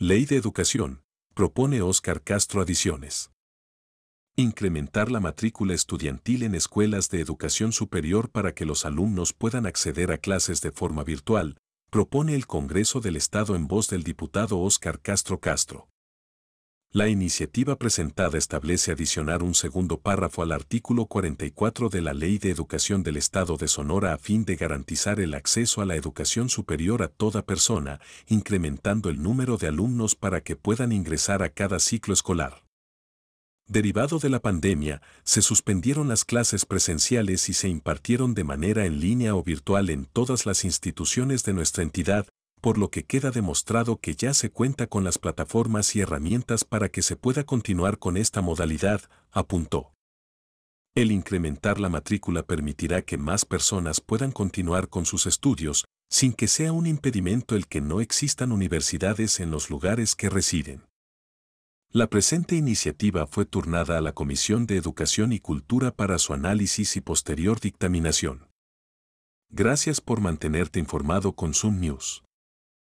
Ley de Educación, propone Óscar Castro adiciones. Incrementar la matrícula estudiantil en escuelas de educación superior para que los alumnos puedan acceder a clases de forma virtual, propone el Congreso del Estado en voz del diputado Óscar Castro Castro. La iniciativa presentada establece adicionar un segundo párrafo al artículo 44 de la Ley de Educación del Estado de Sonora a fin de garantizar el acceso a la educación superior a toda persona, incrementando el número de alumnos para que puedan ingresar a cada ciclo escolar. Derivado de la pandemia, se suspendieron las clases presenciales y se impartieron de manera en línea o virtual en todas las instituciones de nuestra entidad, por lo que queda demostrado que ya se cuenta con las plataformas y herramientas para que se pueda continuar con esta modalidad, apuntó. El incrementar la matrícula permitirá que más personas puedan continuar con sus estudios, sin que sea un impedimento el que no existan universidades en los lugares que residen. La presente iniciativa fue turnada a la Comisión de Educación y Cultura para su análisis y posterior dictaminación. Gracias por mantenerte informado con Zoom News.